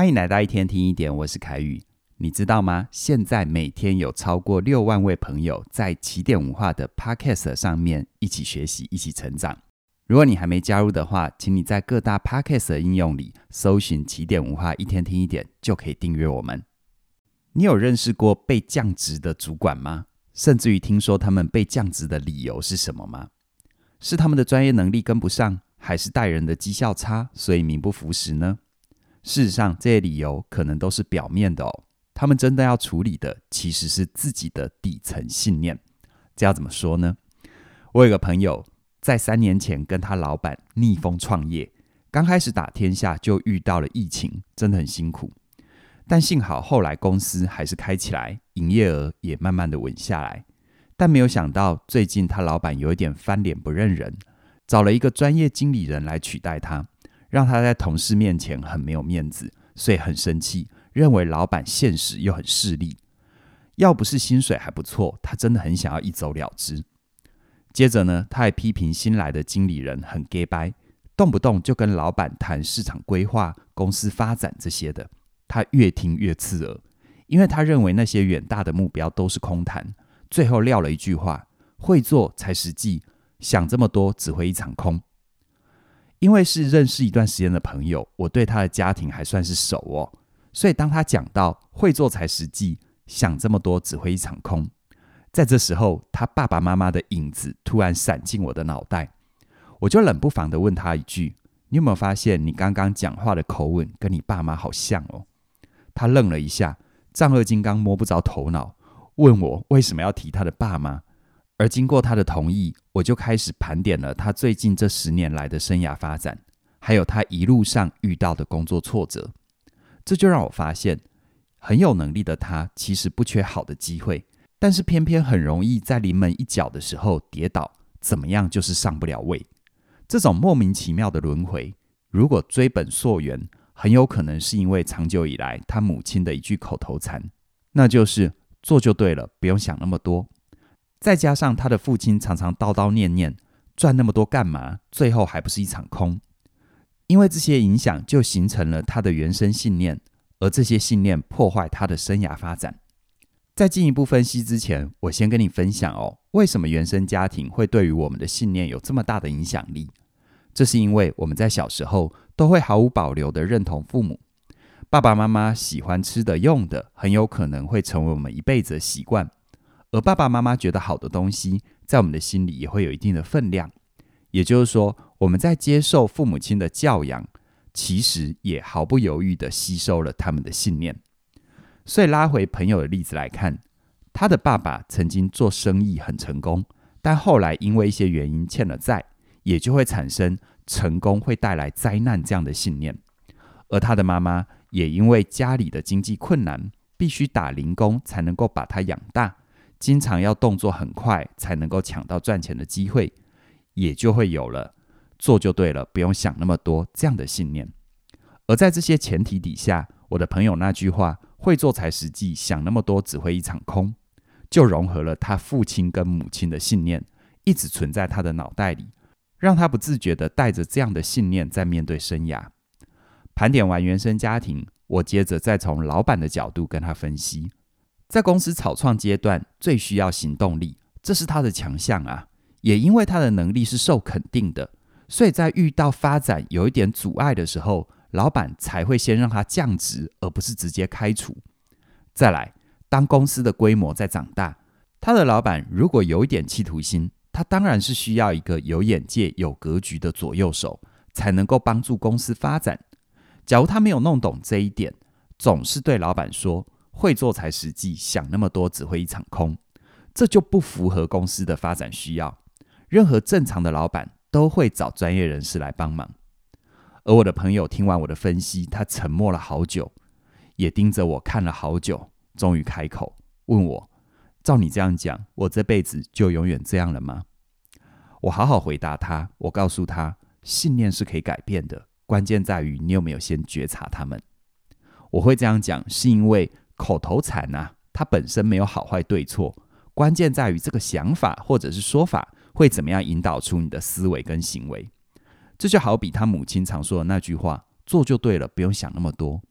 欢迎来到一天听一点，我是凯宇。你知道吗？现在每天有超过六万位朋友在起点文化的 Podcast 上面一起学习、一起成长。如果你还没加入的话，请你在各大 Podcast 应用里搜寻起点文化一天听一点，就可以订阅我们。你有认识过被降职的主管吗？甚至于听说他们被降职的理由是什么吗？是他们的专业能力跟不上，还是待人的绩效差，所以名不副实呢？事实上，这些理由可能都是表面的哦。他们真的要处理的，其实是自己的底层信念。这要怎么说呢？我有个朋友，在三年前跟他老板逆风创业，刚开始打天下就遇到了疫情，真的很辛苦。但幸好后来公司还是开起来，营业额也慢慢的稳下来。但没有想到，最近他老板有一点翻脸不认人，找了一个专业经理人来取代他。让他在同事面前很没有面子，所以很生气，认为老板现实又很势利。要不是薪水还不错，他真的很想要一走了之。接着呢，他还批评新来的经理人很假掰，动不动就跟老板谈市场规划、公司发展这些的。他越听越刺耳，因为他认为那些远大的目标都是空谈。最后撂了一句话：“会做才实际，想这么多只会一场空。”因为是认识一段时间的朋友，我对他的家庭还算是熟哦，所以当他讲到会做才实际，想这么多只会一场空，在这时候，他爸爸妈妈的影子突然闪进我的脑袋，我就冷不防地问他一句：“你有没有发现你刚刚讲话的口吻跟你爸妈好像哦？”他愣了一下，丈二金刚摸不着头脑，问我为什么要提他的爸妈。而经过他的同意，我就开始盘点了他最近这十年来的生涯发展，还有他一路上遇到的工作挫折。这就让我发现，很有能力的他其实不缺好的机会，但是偏偏很容易在临门一脚的时候跌倒，怎么样就是上不了位。这种莫名其妙的轮回，如果追本溯源，很有可能是因为长久以来他母亲的一句口头禅，那就是做就对了，不用想那么多。再加上他的父亲常常叨叨念念，赚那么多干嘛？最后还不是一场空。因为这些影响，就形成了他的原生信念，而这些信念破坏他的生涯发展。在进一步分析之前，我先跟你分享哦，为什么原生家庭会对于我们的信念有这么大的影响力？这是因为我们在小时候都会毫无保留地认同父母，爸爸妈妈喜欢吃的用的，很有可能会成为我们一辈子的习惯。而爸爸妈妈觉得好的东西，在我们的心里也会有一定的分量。也就是说，我们在接受父母亲的教养，其实也毫不犹豫地吸收了他们的信念。所以拉回朋友的例子来看，他的爸爸曾经做生意很成功，但后来因为一些原因欠了债，也就会产生成功会带来灾难这样的信念。而他的妈妈也因为家里的经济困难，必须打零工才能够把他养大。经常要动作很快才能够抢到赚钱的机会，也就会有了做就对了，不用想那么多这样的信念。而在这些前提底下，我的朋友那句话“会做才实际，想那么多只会一场空”，就融合了他父亲跟母亲的信念，一直存在他的脑袋里，让他不自觉地带着这样的信念在面对生涯。盘点完原生家庭，我接着再从老板的角度跟他分析。在公司草创阶段，最需要行动力，这是他的强项啊。也因为他的能力是受肯定的，所以在遇到发展有一点阻碍的时候，老板才会先让他降职，而不是直接开除。再来，当公司的规模在长大，他的老板如果有一点企图心，他当然是需要一个有眼界、有格局的左右手，才能够帮助公司发展。假如他没有弄懂这一点，总是对老板说，会做才实际，想那么多只会一场空，这就不符合公司的发展需要。任何正常的老板都会找专业人士来帮忙。而我的朋友听完我的分析，他沉默了好久，也盯着我看了好久，终于开口问我：“照你这样讲，我这辈子就永远这样了吗？”我好好回答他，我告诉他：信念是可以改变的，关键在于你有没有先觉察他们。我会这样讲，是因为。口头禅呐、啊，它本身没有好坏对错，关键在于这个想法或者是说法会怎么样引导出你的思维跟行为。这就好比他母亲常说的那句话：“做就对了，不用想那么多。”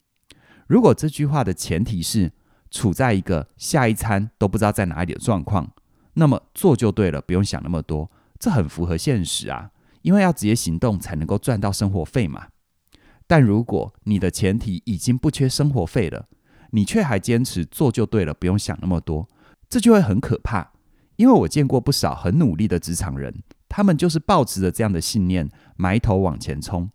如果这句话的前提是处在一个下一餐都不知道在哪里的状况，那么做就对了，不用想那么多，这很符合现实啊，因为要直接行动才能够赚到生活费嘛。但如果你的前提已经不缺生活费了，你却还坚持做就对了，不用想那么多，这就会很可怕。因为我见过不少很努力的职场人，他们就是抱持着这样的信念，埋头往前冲。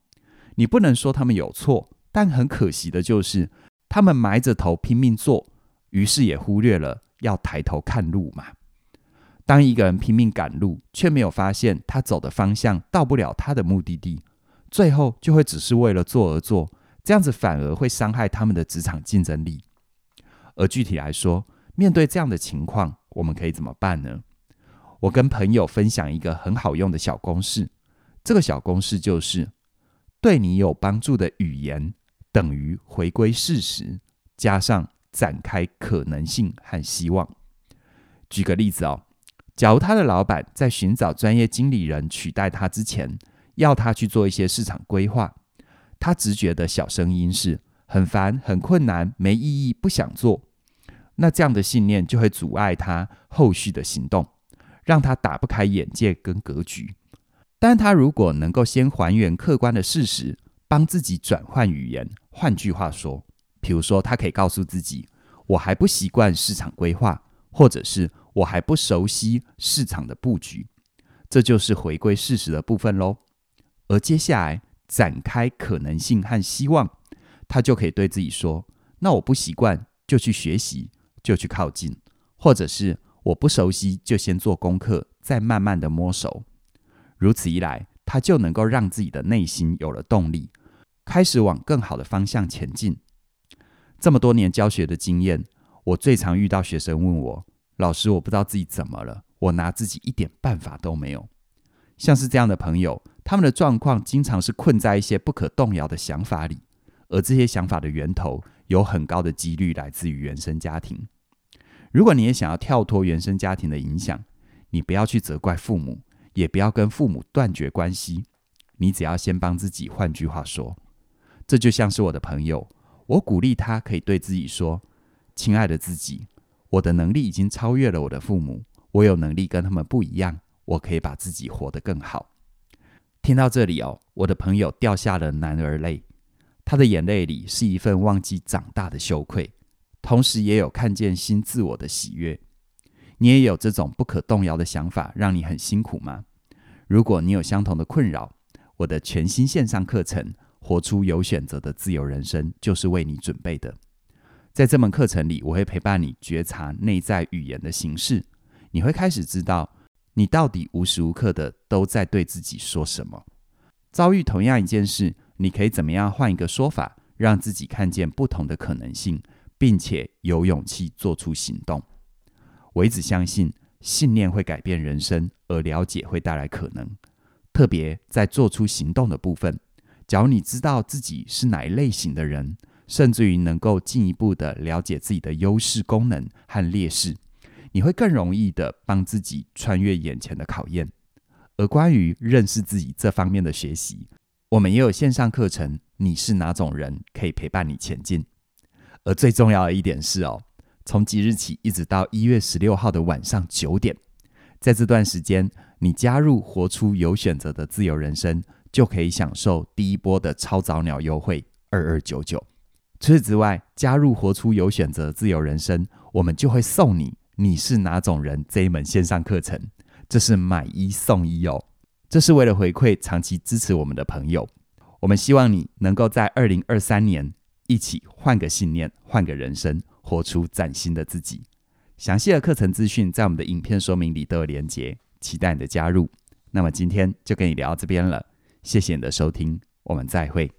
你不能说他们有错，但很可惜的就是，他们埋着头拼命做，于是也忽略了要抬头看路嘛。当一个人拼命赶路，却没有发现他走的方向到不了他的目的地，最后就会只是为了做而做，这样子反而会伤害他们的职场竞争力。而具体来说，面对这样的情况，我们可以怎么办呢？我跟朋友分享一个很好用的小公式，这个小公式就是。对你有帮助的语言等于回归事实，加上展开可能性和希望。举个例子哦，假如他的老板在寻找专业经理人取代他之前，要他去做一些市场规划，他直觉的小声音是很烦、很困难、没意义、不想做。那这样的信念就会阻碍他后续的行动，让他打不开眼界跟格局。但他如果能够先还原客观的事实，帮自己转换语言，换句话说，比如说，他可以告诉自己：“我还不习惯市场规划，或者是我还不熟悉市场的布局。”这就是回归事实的部分喽。而接下来展开可能性和希望，他就可以对自己说：“那我不习惯，就去学习，就去靠近；或者是我不熟悉，就先做功课，再慢慢的摸熟。”如此一来，他就能够让自己的内心有了动力，开始往更好的方向前进。这么多年教学的经验，我最常遇到学生问我：“老师，我不知道自己怎么了，我拿自己一点办法都没有。”像是这样的朋友，他们的状况经常是困在一些不可动摇的想法里，而这些想法的源头有很高的几率来自于原生家庭。如果你也想要跳脱原生家庭的影响，你不要去责怪父母。也不要跟父母断绝关系，你只要先帮自己。换句话说，这就像是我的朋友，我鼓励他可以对自己说：“亲爱的自己，我的能力已经超越了我的父母，我有能力跟他们不一样，我可以把自己活得更好。”听到这里哦，我的朋友掉下了男儿泪，他的眼泪里是一份忘记长大的羞愧，同时也有看见新自我的喜悦。你也有这种不可动摇的想法，让你很辛苦吗？如果你有相同的困扰，我的全新线上课程《活出有选择的自由人生》就是为你准备的。在这门课程里，我会陪伴你觉察内在语言的形式，你会开始知道你到底无时无刻的都在对自己说什么。遭遇同样一件事，你可以怎么样换一个说法，让自己看见不同的可能性，并且有勇气做出行动。我一直相信，信念会改变人生，而了解会带来可能。特别在做出行动的部分，假如你知道自己是哪一类型的人，甚至于能够进一步的了解自己的优势、功能和劣势，你会更容易的帮自己穿越眼前的考验。而关于认识自己这方面的学习，我们也有线上课程。你是哪种人？可以陪伴你前进。而最重要的一点是哦。从即日起一直到一月十六号的晚上九点，在这段时间，你加入“活出有选择的自由人生”，就可以享受第一波的超早鸟优惠二二九九。除此之外，加入“活出有选择自由人生”，我们就会送你“你是哪种人”这一门线上课程，这是买一送一哦。这是为了回馈长期支持我们的朋友，我们希望你能够在二零二三年一起换个信念，换个人生。活出崭新的自己。详细的课程资讯在我们的影片说明里都有连结，期待你的加入。那么今天就跟你聊到这边了，谢谢你的收听，我们再会。